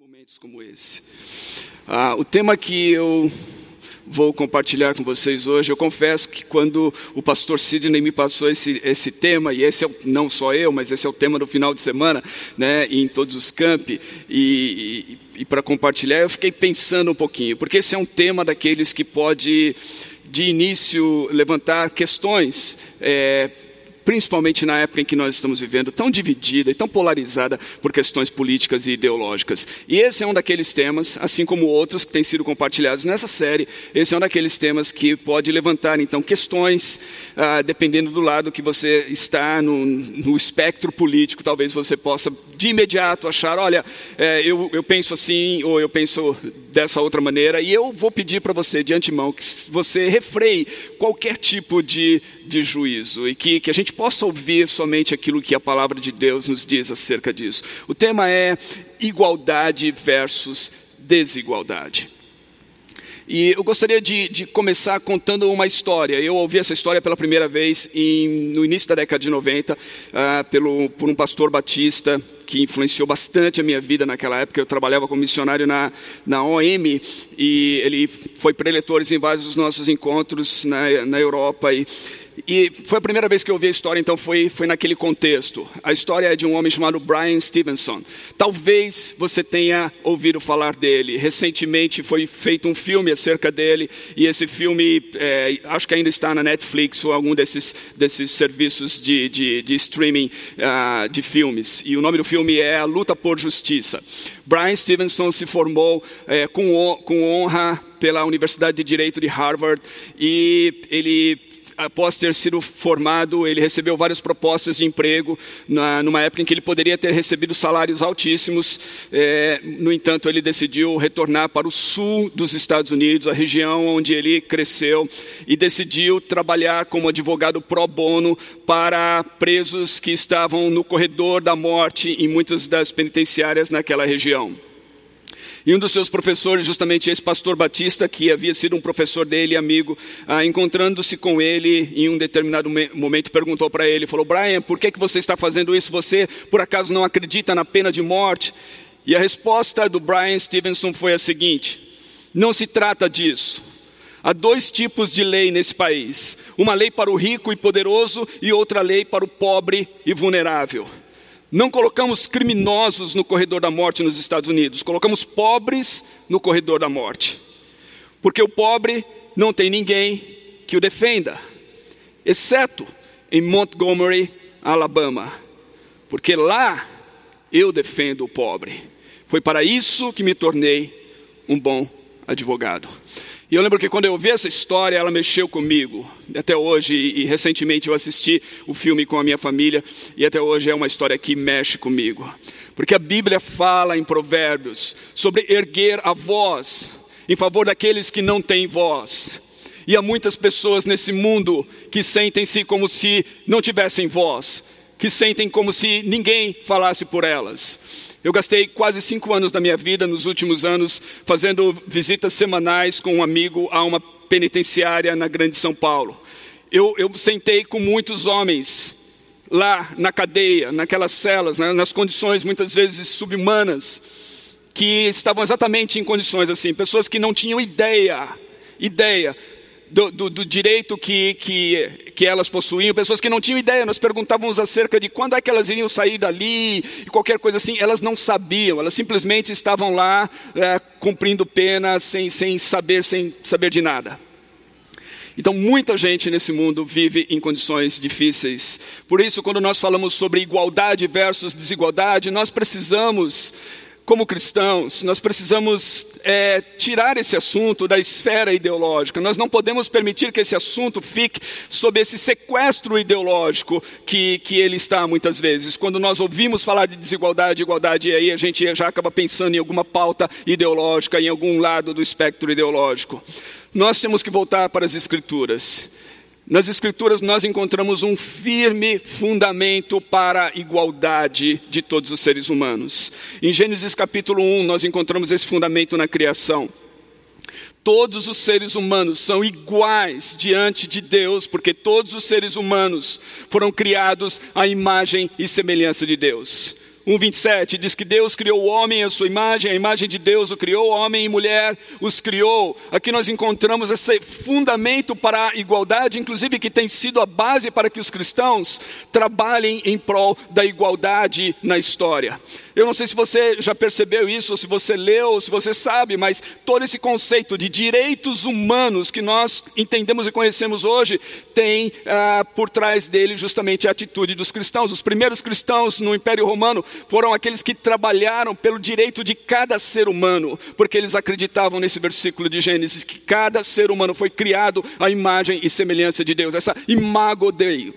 momentos como esse. Ah, o tema que eu vou compartilhar com vocês hoje, eu confesso que quando o pastor Sidney me passou esse, esse tema, e esse é não só eu, mas esse é o tema do final de semana, né, em todos os campi, e, e, e para compartilhar, eu fiquei pensando um pouquinho, porque esse é um tema daqueles que pode, de início, levantar questões. É, principalmente na época em que nós estamos vivendo, tão dividida e tão polarizada por questões políticas e ideológicas. E esse é um daqueles temas, assim como outros que têm sido compartilhados nessa série, esse é um daqueles temas que pode levantar, então, questões, ah, dependendo do lado que você está no, no, espectro político, talvez você possa de imediato achar: olha, é, eu, eu penso assim, ou eu penso dessa outra maneira, e eu vou pedir para você, de antemão, que você refreie qualquer tipo de, de juízo e que, que a gente possa ouvir somente aquilo que a palavra de Deus nos diz acerca disso. O tema é igualdade versus desigualdade. E eu gostaria de, de, começar contando uma história. Eu ouvi essa história pela primeira vez em, no início da década de 90, uh, ah, pelo, por um pastor batista que influenciou bastante a minha vida naquela época. Eu trabalhava como missionário na, na OM e ele foi preletores em vários dos nossos encontros na, na Europa. E, e foi a primeira vez que eu ouvi a história, então foi, foi naquele contexto. A história é de um homem chamado Brian Stevenson. Talvez você tenha ouvido falar dele. Recentemente foi feito um filme acerca dele, e esse filme, é, acho que ainda está na Netflix ou algum desses, desses serviços de, de, de streaming uh, de filmes. E o nome do filme é A Luta por Justiça. Brian Stevenson se formou é, com, com honra pela Universidade de Direito de Harvard e ele após ter sido formado, ele recebeu várias propostas de emprego, na, numa época em que ele poderia ter recebido salários altíssimos. É, no entanto, ele decidiu retornar para o sul dos Estados Unidos, a região onde ele cresceu, e decidiu trabalhar como advogado pro bono para presos que estavam no corredor da morte em muitas das penitenciárias naquela região. E um dos seus professores, justamente esse pastor Batista, que havia sido um professor dele, amigo, ah, encontrando-se com ele em um determinado momento, perguntou para ele, falou, Brian, por que, que você está fazendo isso? Você, por acaso, não acredita na pena de morte? E a resposta do Brian Stevenson foi a seguinte, não se trata disso. Há dois tipos de lei nesse país: uma lei para o rico e poderoso e outra lei para o pobre e vulnerável. Não colocamos criminosos no corredor da morte nos Estados Unidos, colocamos pobres no corredor da morte. Porque o pobre não tem ninguém que o defenda, exceto em Montgomery, Alabama. Porque lá eu defendo o pobre. Foi para isso que me tornei um bom advogado. E eu lembro que quando eu ouvi essa história, ela mexeu comigo. Até hoje, e recentemente eu assisti o filme com a minha família, e até hoje é uma história que mexe comigo. Porque a Bíblia fala em Provérbios sobre erguer a voz em favor daqueles que não têm voz. E há muitas pessoas nesse mundo que sentem-se como se não tivessem voz, que sentem como se ninguém falasse por elas. Eu gastei quase cinco anos da minha vida, nos últimos anos, fazendo visitas semanais com um amigo a uma penitenciária na Grande São Paulo. Eu, eu sentei com muitos homens lá na cadeia, naquelas celas, né, nas condições muitas vezes subhumanas, que estavam exatamente em condições assim, pessoas que não tinham ideia, ideia do, do, do, direito que, que, que elas possuíam, pessoas que não tinham ideia, nós perguntávamos acerca de quando é que elas iriam sair dali, qualquer coisa assim, elas não sabiam, elas simplesmente estavam lá é, cumprindo pena sem, sem saber, sem saber de nada. Então, muita gente nesse mundo vive em condições difíceis. Por isso, quando nós falamos sobre igualdade versus desigualdade, nós precisamos como cristãos, nós precisamos é, tirar esse assunto da esfera ideológica. Nós não podemos permitir que esse assunto fique sob esse sequestro ideológico que, que ele está muitas vezes. Quando nós ouvimos falar de desigualdade, igualdade, e aí a gente já acaba pensando em alguma pauta ideológica, em algum lado do espectro ideológico. Nós temos que voltar para as Escrituras. Nas Escrituras nós encontramos um firme fundamento para a igualdade de todos os seres humanos. Em Gênesis capítulo 1 nós encontramos esse fundamento na criação. Todos os seres humanos são iguais diante de Deus, porque todos os seres humanos foram criados à imagem e semelhança de Deus. 1:27 diz que Deus criou o homem à sua imagem, a imagem de Deus o criou, homem e mulher os criou. Aqui nós encontramos esse fundamento para a igualdade, inclusive que tem sido a base para que os cristãos trabalhem em prol da igualdade na história. Eu não sei se você já percebeu isso, ou se você leu, ou se você sabe, mas todo esse conceito de direitos humanos que nós entendemos e conhecemos hoje tem ah, por trás dele justamente a atitude dos cristãos. Os primeiros cristãos no Império Romano foram aqueles que trabalharam pelo direito de cada ser humano, porque eles acreditavam nesse versículo de Gênesis que cada ser humano foi criado à imagem e semelhança de Deus. Essa imago Dei,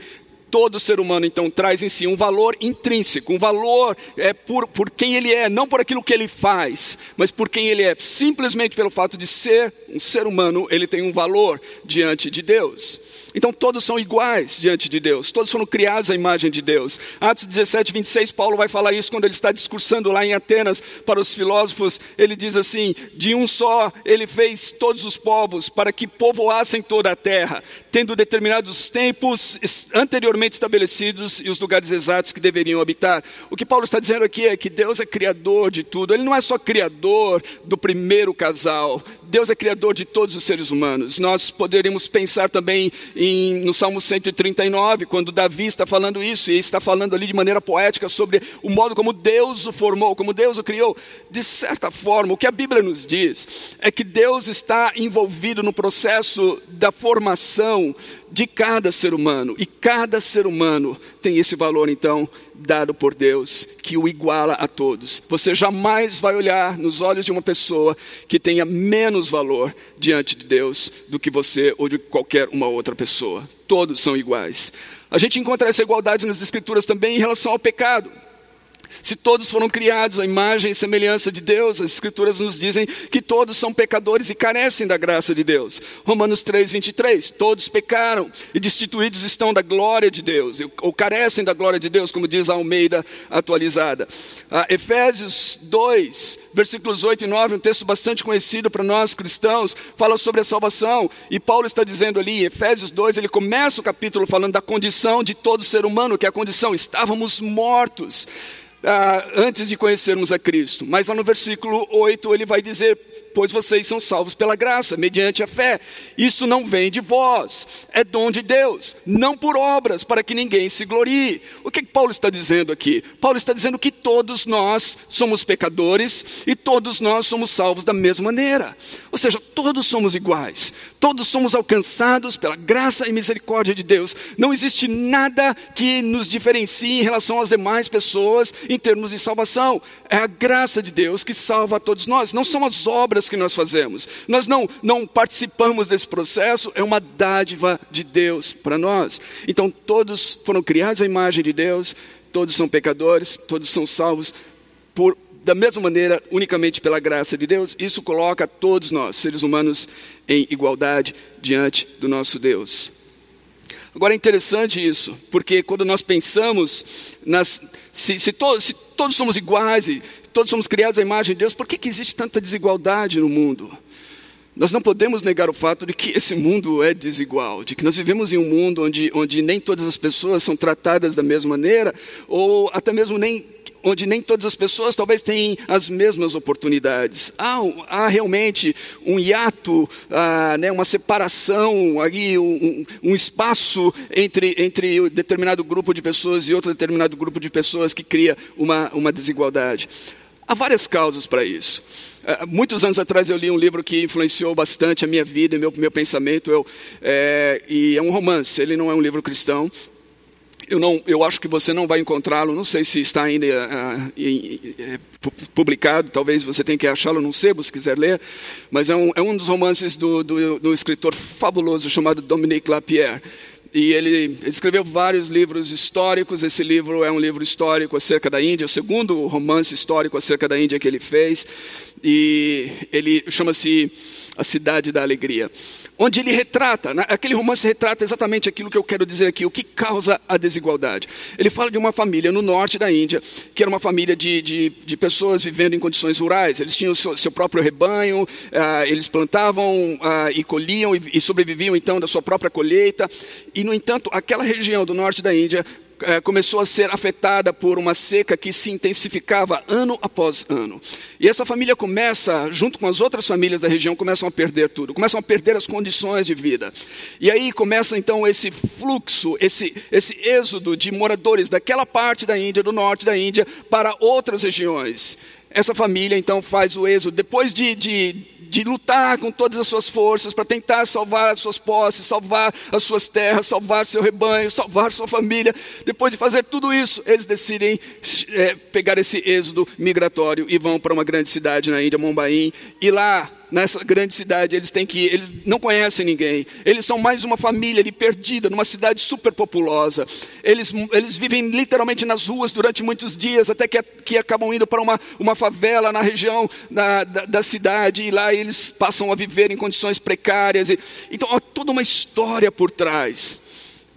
Todo ser humano, então, traz em si um valor intrínseco, um valor é, por, por quem ele é, não por aquilo que ele faz, mas por quem ele é. Simplesmente pelo fato de ser um ser humano, ele tem um valor diante de Deus. Então todos são iguais diante de Deus, todos foram criados à imagem de Deus. Atos 17, 26, Paulo vai falar isso quando ele está discursando lá em Atenas para os filósofos. Ele diz assim: De um só ele fez todos os povos para que povoassem toda a terra, tendo determinados tempos anteriormente estabelecidos e os lugares exatos que deveriam habitar. O que Paulo está dizendo aqui é que Deus é criador de tudo, ele não é só criador do primeiro casal, Deus é criador de todos os seres humanos. Nós poderíamos pensar também em, no Salmo 139, quando Davi está falando isso, e está falando ali de maneira poética sobre o modo como Deus o formou, como Deus o criou. De certa forma, o que a Bíblia nos diz é que Deus está envolvido no processo da formação de cada ser humano, e cada ser humano tem esse valor, então, dado por Deus, que o iguala a todos. Você jamais vai olhar nos olhos de uma pessoa que tenha menos valor diante de Deus do que você ou de qualquer uma outra pessoa. Todos são iguais. A gente encontra essa igualdade nas Escrituras também em relação ao pecado. Se todos foram criados à imagem e semelhança de Deus, as Escrituras nos dizem que todos são pecadores e carecem da graça de Deus. Romanos 3, 23. Todos pecaram e destituídos estão da glória de Deus, ou carecem da glória de Deus, como diz a Almeida atualizada. Ah, Efésios 2, versículos 8 e 9, um texto bastante conhecido para nós cristãos, fala sobre a salvação. E Paulo está dizendo ali, em Efésios 2, ele começa o capítulo falando da condição de todo ser humano, que é a condição, estávamos mortos ah, antes de conhecermos a Cristo. Mas lá no versículo 8 ele vai dizer: Pois vocês são salvos pela graça, mediante a fé. Isso não vem de vós, é dom de Deus, não por obras, para que ninguém se glorie. O que, que Paulo está dizendo aqui? Paulo está dizendo que todos nós somos pecadores e todos nós somos salvos da mesma maneira. Ou seja, todos somos iguais, todos somos alcançados pela graça e misericórdia de Deus. Não existe nada que nos diferencie em relação às demais pessoas em termos de salvação. É a graça de Deus que salva a todos nós, não são as obras que nós fazemos. Nós não, não participamos desse processo, é uma dádiva de Deus para nós. Então, todos foram criados à imagem de Deus, todos são pecadores, todos são salvos por da mesma maneira, unicamente pela graça de Deus, isso coloca todos nós, seres humanos, em igualdade diante do nosso Deus. Agora é interessante isso, porque quando nós pensamos nas. Se, se, to, se todos somos iguais e todos somos criados à imagem de Deus, por que, que existe tanta desigualdade no mundo? Nós não podemos negar o fato de que esse mundo é desigual, de que nós vivemos em um mundo onde, onde nem todas as pessoas são tratadas da mesma maneira, ou até mesmo nem onde nem todas as pessoas talvez tenham as mesmas oportunidades. Há, há realmente um hiato, ah, né, uma separação, aí, um, um, espaço entre, entre determinado grupo de pessoas e outro determinado grupo de pessoas que cria uma, uma desigualdade. Há várias causas para isso. Uh, muitos anos atrás eu li um livro que influenciou bastante a minha vida e meu, meu pensamento. Eu, é, e é um romance, ele não é um livro cristão, eu, não, eu acho que você não vai encontrá-lo, não sei se está ainda uh, em, é, publicado, talvez você tenha que achá-lo no sebo se quiser ler, mas é um, é um dos romances do, do, do escritor fabuloso chamado Dominique Lapierre. E ele, ele, escreveu vários livros históricos. Esse livro é um livro histórico acerca da Índia, o segundo romance histórico acerca da Índia que ele fez. E ele chama-se A Cidade da Alegria onde ele retrata, né, aquele romance retrata exatamente aquilo que eu quero dizer aqui, o que causa a desigualdade. Ele fala de uma família no norte da Índia, que era uma família de, de, de pessoas vivendo em condições rurais. Eles tinham seu, seu próprio rebanho, ah, eles plantavam ah, e colhiam e, e sobreviviam então da sua própria colheita. E, no entanto, aquela região do norte da Índia é, começou a ser afetada por uma seca que se intensificava ano após ano. E essa família começa, junto com as outras famílias da região, começam a perder tudo, começam a perder as condições de vida. E aí começa então esse fluxo, esse, esse êxodo de moradores daquela parte da Índia, do norte da Índia, para outras regiões. Essa família então faz o êxodo, depois de, de de lutar com todas as suas forças para tentar salvar as suas posses, salvar as suas terras, salvar seu rebanho, salvar sua família. Depois de fazer tudo isso, eles decidem é, pegar esse êxodo migratório e vão para uma grande cidade na Índia, Mumbai, e lá nessa grande cidade, eles têm que ir, eles não conhecem ninguém. Eles são mais uma família perdida numa cidade super populosa. Eles, eles vivem literalmente nas ruas durante muitos dias, até que, que acabam indo para uma, uma favela na região da, da, da cidade, e lá eles passam a viver em condições precárias. E, então, há toda uma história por trás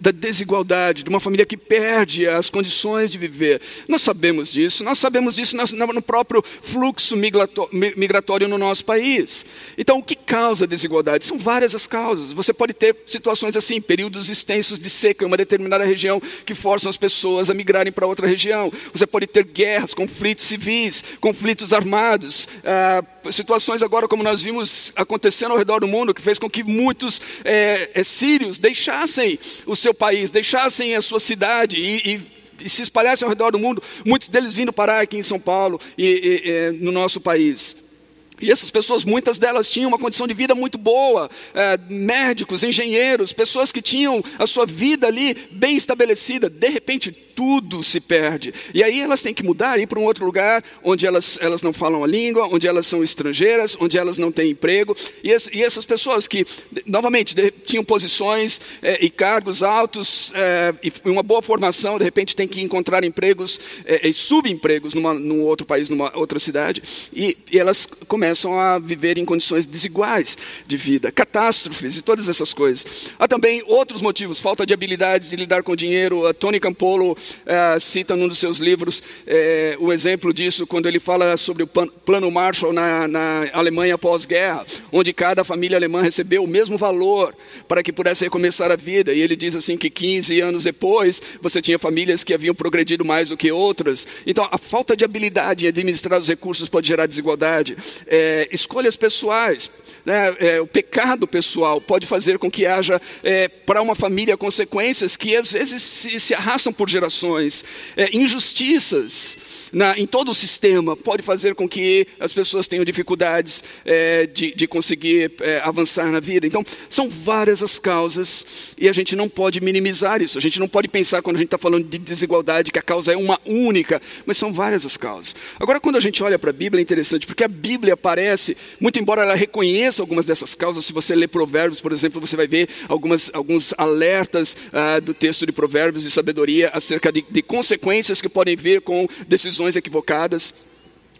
da desigualdade, de uma família que perde as condições de viver. Nós sabemos disso, nós sabemos disso no próprio fluxo migratório no nosso país. Então, o que causa desigualdade? São várias as causas. Você pode ter situações assim, períodos extensos de seca em uma determinada região que forçam as pessoas a migrarem para outra região. Você pode ter guerras, conflitos civis, conflitos armados, ah, situações agora como nós vimos acontecendo ao redor do mundo, que fez com que muitos é, é, sírios deixassem o seu país, deixassem a sua cidade e, e, e, se espalhassem ao redor do mundo, muitos deles vindo parar aqui em São Paulo e, e no nosso país. E essas pessoas, muitas delas tinham uma condição de vida muito boa, é, médicos, engenheiros, pessoas que tinham a sua vida ali bem estabelecida. De repente, tudo se perde. E aí elas têm que mudar, ir para um outro lugar onde elas, elas não falam a língua, onde elas são estrangeiras, onde elas não têm emprego. E, es, e essas pessoas que, novamente, de, tinham posições é, e cargos altos é, e uma boa formação, de repente têm que encontrar empregos é, e subempregos numa, num outro país, numa outra cidade. E, e elas começam a viver em condições desiguais de vida, catástrofes e todas essas coisas. Há também outros motivos, falta de habilidades de lidar com dinheiro. A Tony Campolo eh, cita num dos seus livros eh, o exemplo disso quando ele fala sobre o plano Marshall na, na Alemanha pós-guerra, onde cada família alemã recebeu o mesmo valor para que pudesse recomeçar a vida. E ele diz assim que 15 anos depois você tinha famílias que haviam progredido mais do que outras. Então a falta de habilidade em administrar os recursos pode gerar desigualdade. É, é, escolhas pessoais, né, é, o pecado pessoal pode fazer com que haja é, para uma família consequências que às vezes se, se arrastam por gerações, é, injustiças na, em todo o sistema pode fazer com que as pessoas tenham dificuldades é, de, de, conseguir é, avançar na vida. Então, são várias as causas e a gente não pode minimizar isso. A gente não pode pensar, quando a gente está falando de desigualdade, que a causa é uma única, mas são várias as causas. Agora, quando a gente olha para a Bíblia, é interessante, porque a Bíblia parece, muito embora ela reconheça algumas dessas causas, se você ler Provérbios, por exemplo, você vai ver algumas, alguns alertas ah, do texto de Provérbios de sabedoria acerca de, de consequências que podem vir com decisões decisões equivocadas,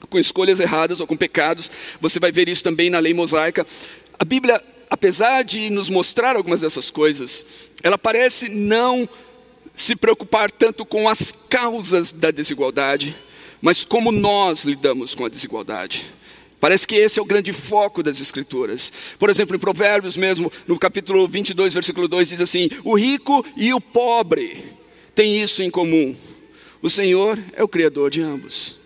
com escolhas erradas ou com pecados. Você vai ver isso também na lei mosaica. A Bíblia, apesar de nos mostrar algumas dessas coisas, ela parece não se preocupar tanto com as causas da desigualdade, mas como nós lidamos com a desigualdade. Parece que esse é o grande foco das Escrituras. Por exemplo, em Provérbios mesmo, no capítulo 22, versículo 2, diz assim: O rico e o pobre têm isso em comum o Senhor é o Criador de ambos.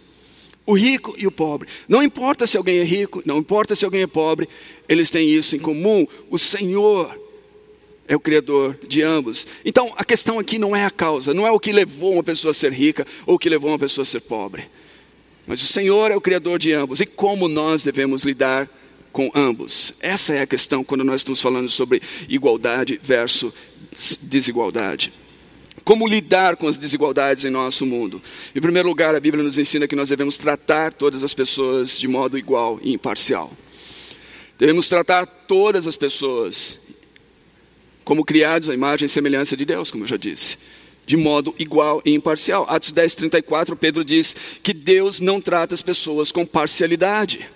O rico e o pobre. Não importa se alguém é rico, não importa se alguém é pobre, eles têm isso em comum. O Senhor é o Criador de ambos. Então, a questão aqui não é a causa, não é o que levou uma pessoa a ser rica ou o que levou uma pessoa a ser pobre. Mas o Senhor é o Criador de ambos. E como nós devemos lidar com ambos? Essa é a questão quando nós estamos falando sobre igualdade versus desigualdade. Como lidar com as desigualdades em nosso mundo? Em primeiro lugar, a Bíblia nos ensina que nós devemos tratar todas as pessoas de modo igual e imparcial. Devemos tratar todas as pessoas como criados à imagem e semelhança de Deus, como eu já disse, de modo igual e imparcial. Atos 10, 34, Pedro diz que Deus não trata as pessoas com parcialidade.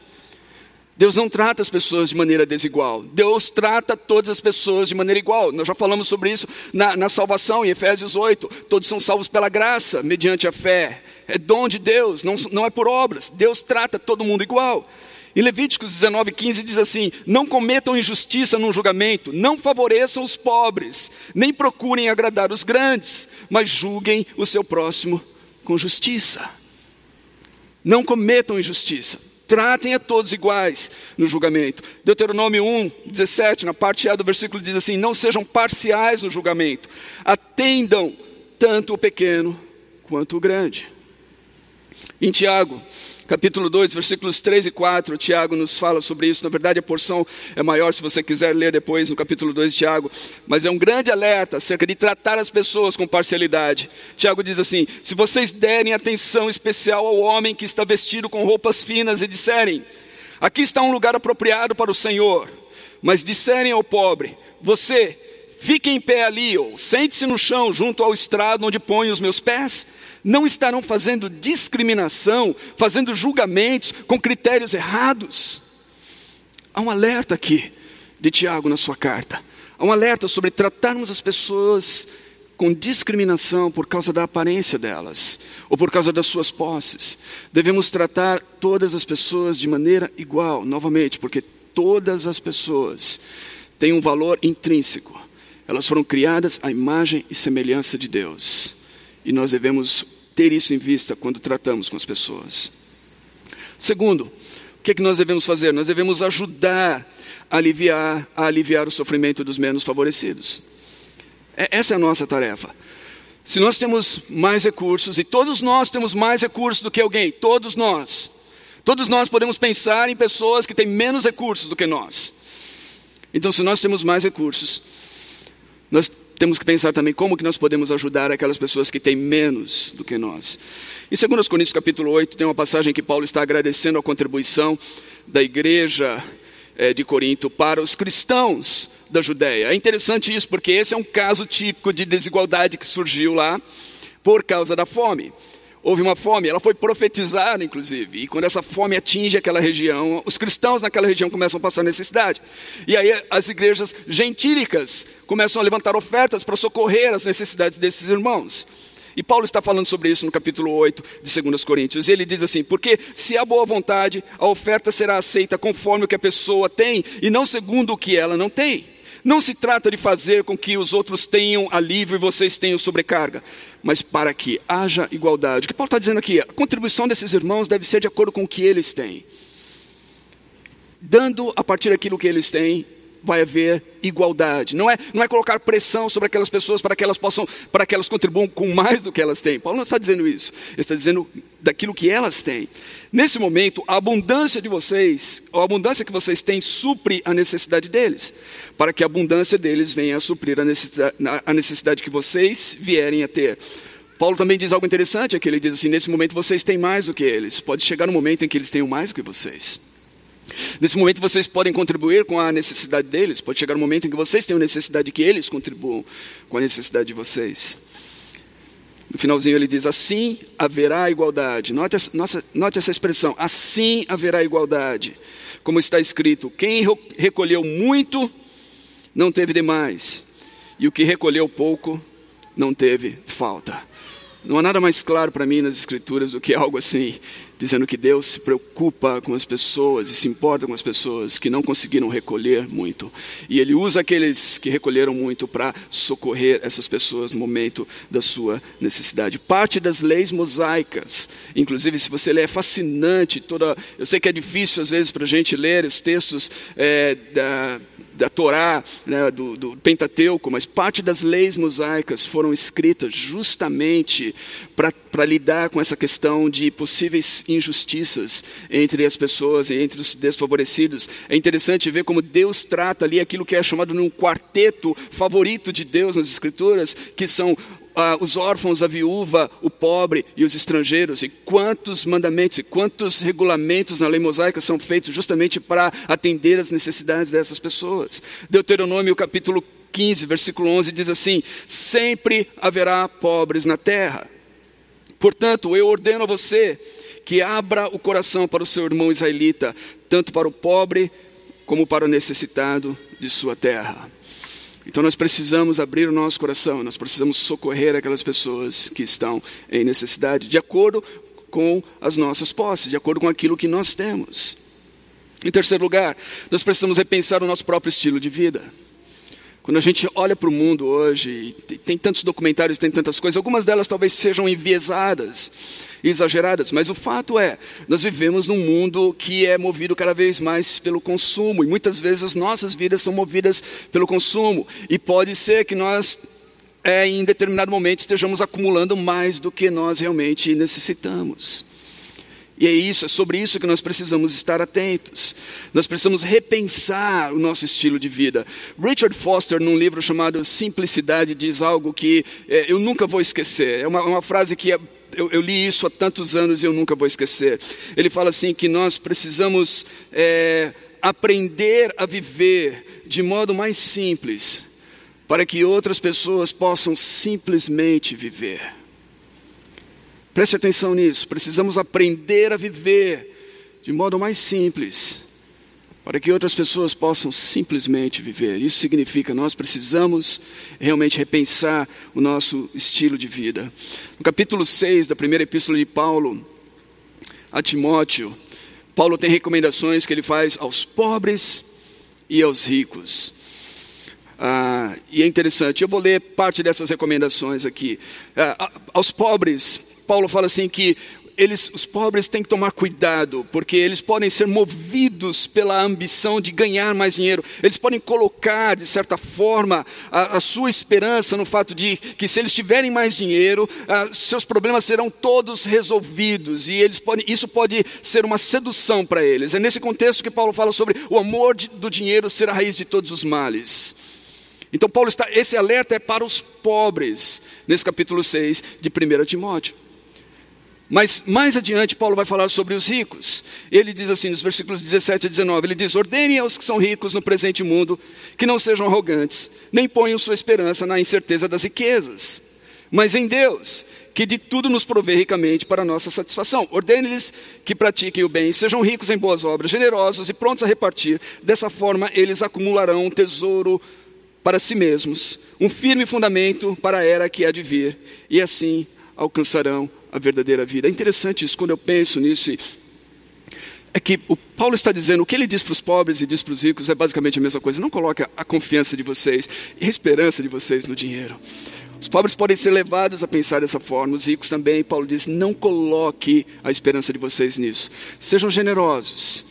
Deus não trata as pessoas de maneira desigual. Deus trata todas as pessoas de maneira igual. Nós já falamos sobre isso na, na salvação, em Efésios 8. Todos são salvos pela graça, mediante a fé. É dom de Deus, não, não é por obras. Deus trata todo mundo igual. Em Levíticos 19, 15 diz assim: Não cometam injustiça num julgamento, não favoreçam os pobres, nem procurem agradar os grandes, mas julguem o seu próximo com justiça. Não cometam injustiça, tratem a todos iguais no julgamento. Deuteronômio 1, 17, na parte A do versículo diz assim: Não sejam parciais no julgamento, atendam tanto o pequeno quanto o grande. Em Tiago, capítulo 2, versículos 3 e 4, Tiago nos fala sobre isso. Na verdade, a porção é maior se você quiser ler depois no capítulo 2 de Tiago, mas é um grande alerta acerca de tratar as pessoas com parcialidade. Tiago diz assim: Se vocês derem atenção especial ao homem que está vestido com roupas finas e disserem: Aqui está um lugar apropriado para o Senhor, mas disserem ao pobre: Você fique em pé ali, ou sente-se no chão junto ao estrado onde ponho os meus pés não estarão fazendo discriminação, fazendo julgamentos com critérios errados. Há um alerta aqui de Tiago na sua carta. Há um alerta sobre tratarmos as pessoas com discriminação por causa da aparência delas ou por causa das suas posses. Devemos tratar todas as pessoas de maneira igual, novamente, porque todas as pessoas têm um valor intrínseco. Elas foram criadas à imagem e semelhança de Deus. E nós devemos ter isso em vista quando tratamos com as pessoas. Segundo, o que, é que nós devemos fazer? Nós devemos ajudar a aliviar, a aliviar o sofrimento dos menos favorecidos. É, essa é a nossa tarefa. Se nós temos mais recursos, e todos nós temos mais recursos do que alguém, todos nós, todos nós podemos pensar em pessoas que têm menos recursos do que nós. Então, se nós temos mais recursos, nós temos que pensar também como que nós podemos ajudar aquelas pessoas que têm menos do que nós. Em 2 Coríntios capítulo 8 tem uma passagem que Paulo está agradecendo a contribuição da igreja é, de Corinto para os cristãos da Judéia. É interessante isso porque esse é um caso típico de desigualdade que surgiu lá por causa da fome houve uma fome, ela foi profetizada, inclusive. E quando essa fome atinge aquela região, os cristãos naquela região começam a passar necessidade. E aí as igrejas gentílicas começam a levantar ofertas para socorrer as necessidades desses irmãos. E Paulo está falando sobre isso no capítulo 8 de 2 Coríntios. E ele diz assim: Porque se há boa vontade, a oferta será aceita conforme o que a pessoa tem e não segundo o que ela não tem. Não se trata de fazer com que os outros tenham alívio e vocês tenham sobrecarga, mas para que haja igualdade. O que Paulo está dizendo aqui? A contribuição desses irmãos deve ser de acordo com o que eles têm. Dando a partir daquilo que eles têm, vai haver igualdade. Não é, não é colocar pressão sobre aquelas pessoas para que elas possam, para que elas contribuam com mais do que elas têm. Paulo não está dizendo isso. Ele está dizendo daquilo que elas têm. Nesse momento, a abundância de vocês, a abundância que vocês têm, supre a necessidade deles, para que a abundância deles venha a suprir a necessidade, a necessidade que vocês vierem a ter. Paulo também diz algo interessante, é que ele diz assim: nesse momento vocês têm mais do que eles. Pode chegar um momento em que eles tenham mais do que vocês. Nesse momento vocês podem contribuir com a necessidade deles, pode chegar um momento em que vocês tenham necessidade de que eles contribuam com a necessidade de vocês. No finalzinho ele diz: assim haverá igualdade. Note, note, note essa expressão: assim haverá igualdade. Como está escrito: quem recolheu muito não teve demais, e o que recolheu pouco não teve falta. Não há nada mais claro para mim nas Escrituras do que algo assim dizendo que Deus se preocupa com as pessoas e se importa com as pessoas que não conseguiram recolher muito. E Ele usa aqueles que recolheram muito para socorrer essas pessoas no momento da sua necessidade. Parte das leis mosaicas, inclusive se você ler, é fascinante. Toda, eu sei que é difícil às vezes para a gente ler os textos é, da da Torá, né, do, do, Pentateuco, mas parte das leis mosaicas foram escritas justamente para lidar com essa questão de possíveis injustiças entre as pessoas e entre os desfavorecidos. É interessante ver como Deus trata ali aquilo que é chamado num quarteto favorito de Deus nas Escrituras, que são ah, os órfãos, a viúva, o pobre e os estrangeiros. E quantos mandamentos e quantos regulamentos na lei mosaica são feitos justamente para atender as necessidades dessas pessoas. Deuteronômio capítulo 15, versículo 11 diz assim: Sempre haverá pobres na terra. Portanto, eu ordeno a você que abra o coração para o seu irmão israelita, tanto para o pobre como para o necessitado de sua terra. Então nós precisamos abrir o nosso coração, nós precisamos socorrer aquelas pessoas que estão em necessidade, de acordo com as nossas posses, de acordo com aquilo que nós temos. Em terceiro lugar, nós precisamos repensar o nosso próprio estilo de vida. Quando a gente olha para o mundo hoje, tem tantos documentários, tem tantas coisas, algumas delas talvez sejam enviesadas, exageradas, mas o fato é, nós vivemos num mundo que é movido cada vez mais pelo consumo, e muitas vezes as nossas vidas são movidas pelo consumo, e pode ser que nós, é, em determinado momento, estejamos acumulando mais do que nós realmente necessitamos. E é isso, é sobre isso que nós precisamos estar atentos. Nós precisamos repensar o nosso estilo de vida. Richard Foster, num livro chamado Simplicidade, diz algo que é, eu nunca vou esquecer. É uma, uma frase que é, eu, eu, li isso há tantos anos e eu nunca vou esquecer. Ele fala assim que nós precisamos é, aprender a viver de modo mais simples, para que outras pessoas possam simplesmente viver. Preste atenção nisso. Precisamos aprender a viver de modo mais simples, para que outras pessoas possam simplesmente viver. Isso significa nós precisamos realmente repensar o nosso estilo de vida. No capítulo 6 da primeira epístola de Paulo a Timóteo, Paulo tem recomendações que ele faz aos pobres e aos ricos. Ah, e é interessante, eu vou ler parte dessas recomendações aqui. Ah, aos pobres, Paulo fala assim que eles, os pobres têm que tomar cuidado, porque eles podem ser movidos pela ambição de ganhar mais dinheiro. Eles podem colocar, de certa forma, a, a sua esperança no fato de que se eles tiverem mais dinheiro, a, seus problemas serão todos resolvidos. E eles podem, isso pode ser uma sedução para eles. É nesse contexto que Paulo fala sobre o amor de, do dinheiro ser a raiz de todos os males. Então, Paulo está, esse alerta é para os pobres, nesse capítulo 6 de 1 Timóteo. Mas mais adiante, Paulo vai falar sobre os ricos. Ele diz assim, nos versículos 17 a 19: ele diz: Ordenem aos que são ricos no presente mundo que não sejam arrogantes, nem ponham sua esperança na incerteza das riquezas, mas em Deus, que de tudo nos provê ricamente para nossa satisfação. Ordene-lhes que pratiquem o bem, sejam ricos em boas obras, generosos e prontos a repartir. Dessa forma, eles acumularão um tesouro para si mesmos, um firme fundamento para a era que há de vir, e assim alcançarão a verdadeira vida. É interessante isso, quando eu penso nisso, é que o Paulo está dizendo, o que ele diz para os pobres e diz para os ricos é basicamente a mesma coisa. Não coloque a confiança de vocês e a esperança de vocês no dinheiro. Os pobres podem ser levados a pensar dessa forma, os ricos também. Paulo diz: não coloque a esperança de vocês nisso. Sejam generosos,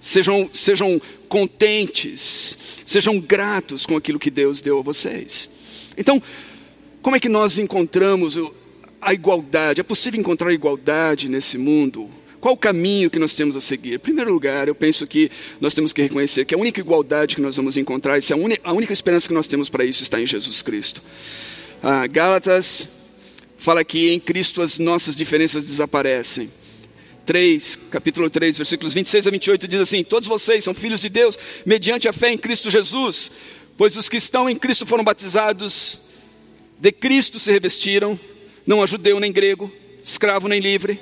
sejam, sejam contentes, sejam gratos com aquilo que Deus deu a vocês. Então, como é que nós encontramos a igualdade? É possível encontrar igualdade nesse mundo? Qual o caminho que nós temos a seguir? Em primeiro lugar, eu penso que nós temos que reconhecer que a única igualdade que nós vamos encontrar, a, única esperança que nós temos para isso está em Jesus Cristo. Ah, Gálatas fala que em Cristo as nossas diferenças desaparecem. 3, capítulo 3, versículos 26 a 28 diz assim: Todos vocês são filhos de Deus mediante a fé em Cristo Jesus, pois os que estão em Cristo foram batizados, de Cristo se revestiram não há judeu nem grego, escravo nem livre,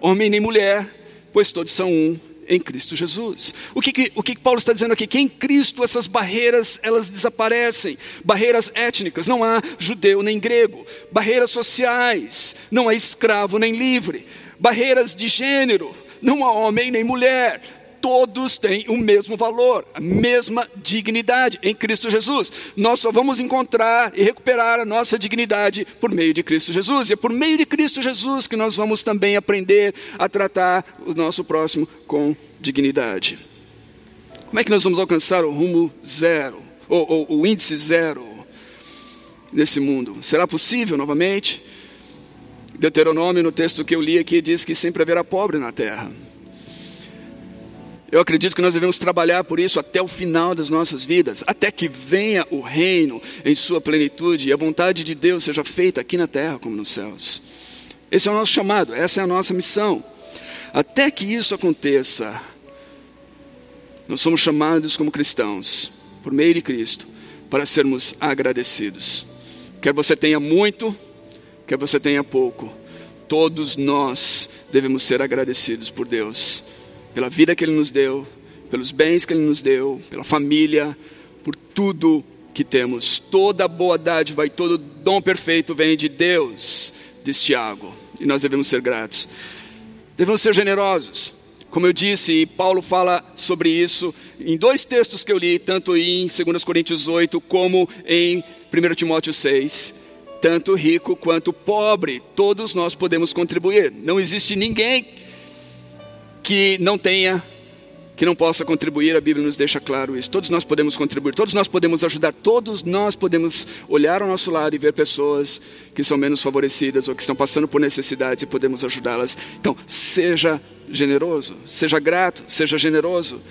homem nem mulher, pois todos são um em Cristo Jesus. O que, que, o que Paulo está dizendo aqui? Que em Cristo essas barreiras elas desaparecem. Barreiras étnicas, não há judeu nem grego. Barreiras sociais, não há escravo nem livre. Barreiras de gênero, não há homem nem mulher todos têm o mesmo valor, a mesma dignidade em Cristo Jesus. Nós só vamos encontrar e recuperar a nossa dignidade por meio de Cristo Jesus. E é por meio de Cristo Jesus que nós vamos também aprender a tratar o nosso próximo com dignidade. Como é que nós vamos alcançar o rumo zero, ou, ou o índice zero nesse mundo? Será possível novamente? Deuteronômio, no texto que eu li aqui, diz que sempre haverá pobre na terra. Eu acredito que nós devemos trabalhar por isso até o final das nossas vidas, até que venha o reino em sua plenitude e a vontade de Deus seja feita aqui na terra como nos céus. Esse é o nosso chamado, essa é a nossa missão. Até que isso aconteça, nós somos chamados como cristãos, por meio de Cristo, para sermos agradecidos. Quer você tenha muito, quer você tenha pouco, todos nós devemos ser agradecidos por Deus pela vida que Ele nos deu, pelos bens que Ele nos deu, pela família, por tudo que temos. Toda boa dádiva e todo dom perfeito vem de Deus, diz Tiago, e nós devemos ser gratos. Devemos ser generosos. como eu disse, Paulo fala sobre isso em dois textos que eu li, tanto em 2 Coríntios 8 como em 1 Timóteo 6 tanto rico quanto pobre, todos nós podemos contribuir. Não existe ninguém que não tenha, que não possa contribuir, a Bíblia nos deixa claro isso. Todos nós podemos contribuir, todos nós podemos ajudar, todos nós podemos olhar ao nosso lado e ver pessoas que são menos favorecidas ou que estão passando por necessidades e podemos ajudá-las. Então, seja generoso, seja grato, seja generoso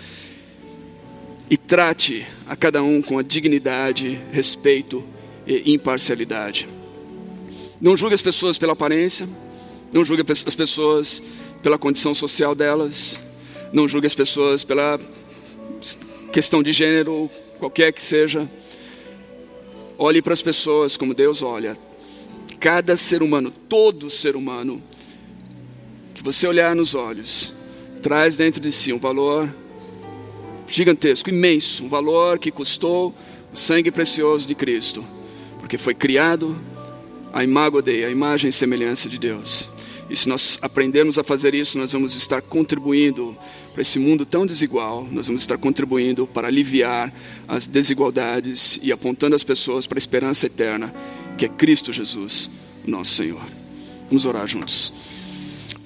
e trate a cada um com a dignidade, respeito e imparcialidade. Não julgue as pessoas pela aparência, não julgue as pessoas pela condição social delas, não julgue as pessoas pela questão de gênero, qualquer que seja. Olhe para as pessoas como Deus olha. Cada ser humano, todo ser humano, que você olhar nos olhos, traz dentro de si um valor gigantesco, imenso, um valor que custou o sangue precioso de Cristo porque foi criado a imago Dei, a imagem e semelhança de Deus. E se nós aprendermos a fazer isso, nós vamos estar contribuindo para esse mundo tão desigual, nós vamos estar contribuindo para aliviar as desigualdades e apontando as pessoas para a esperança eterna, que é Cristo Jesus, nosso Senhor. Vamos orar juntos.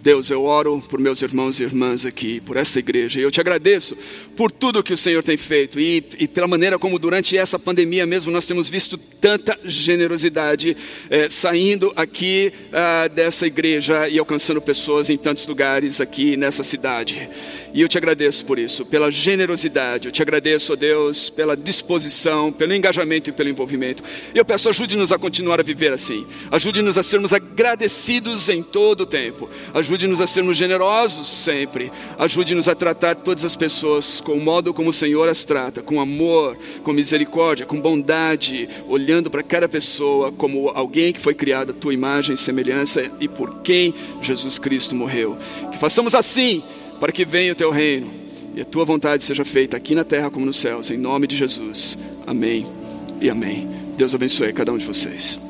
Deus, eu oro por meus irmãos e irmãs aqui, por essa igreja, e eu te agradeço por tudo que o Senhor tem feito e, e pela maneira como durante essa pandemia mesmo nós temos visto tanta generosidade é, saindo aqui ah, dessa igreja e alcançando pessoas em tantos lugares aqui nessa cidade. E eu te agradeço por isso, pela generosidade, eu te agradeço, ó Deus, pela disposição, pelo engajamento e pelo envolvimento. Eu peço, ajude-nos a continuar a viver assim, ajude-nos a sermos agradecidos em todo o tempo. Ajude Ajude-nos a sermos generosos sempre. Ajude-nos a tratar todas as pessoas com o modo como o Senhor as trata, com amor, com misericórdia, com bondade, olhando para cada pessoa como alguém que foi criado à tua imagem e semelhança e por quem Jesus Cristo morreu. Que façamos assim para que venha o teu reino e a tua vontade seja feita aqui na terra como nos céus, em nome de Jesus. Amém e amém. Deus abençoe cada um de vocês.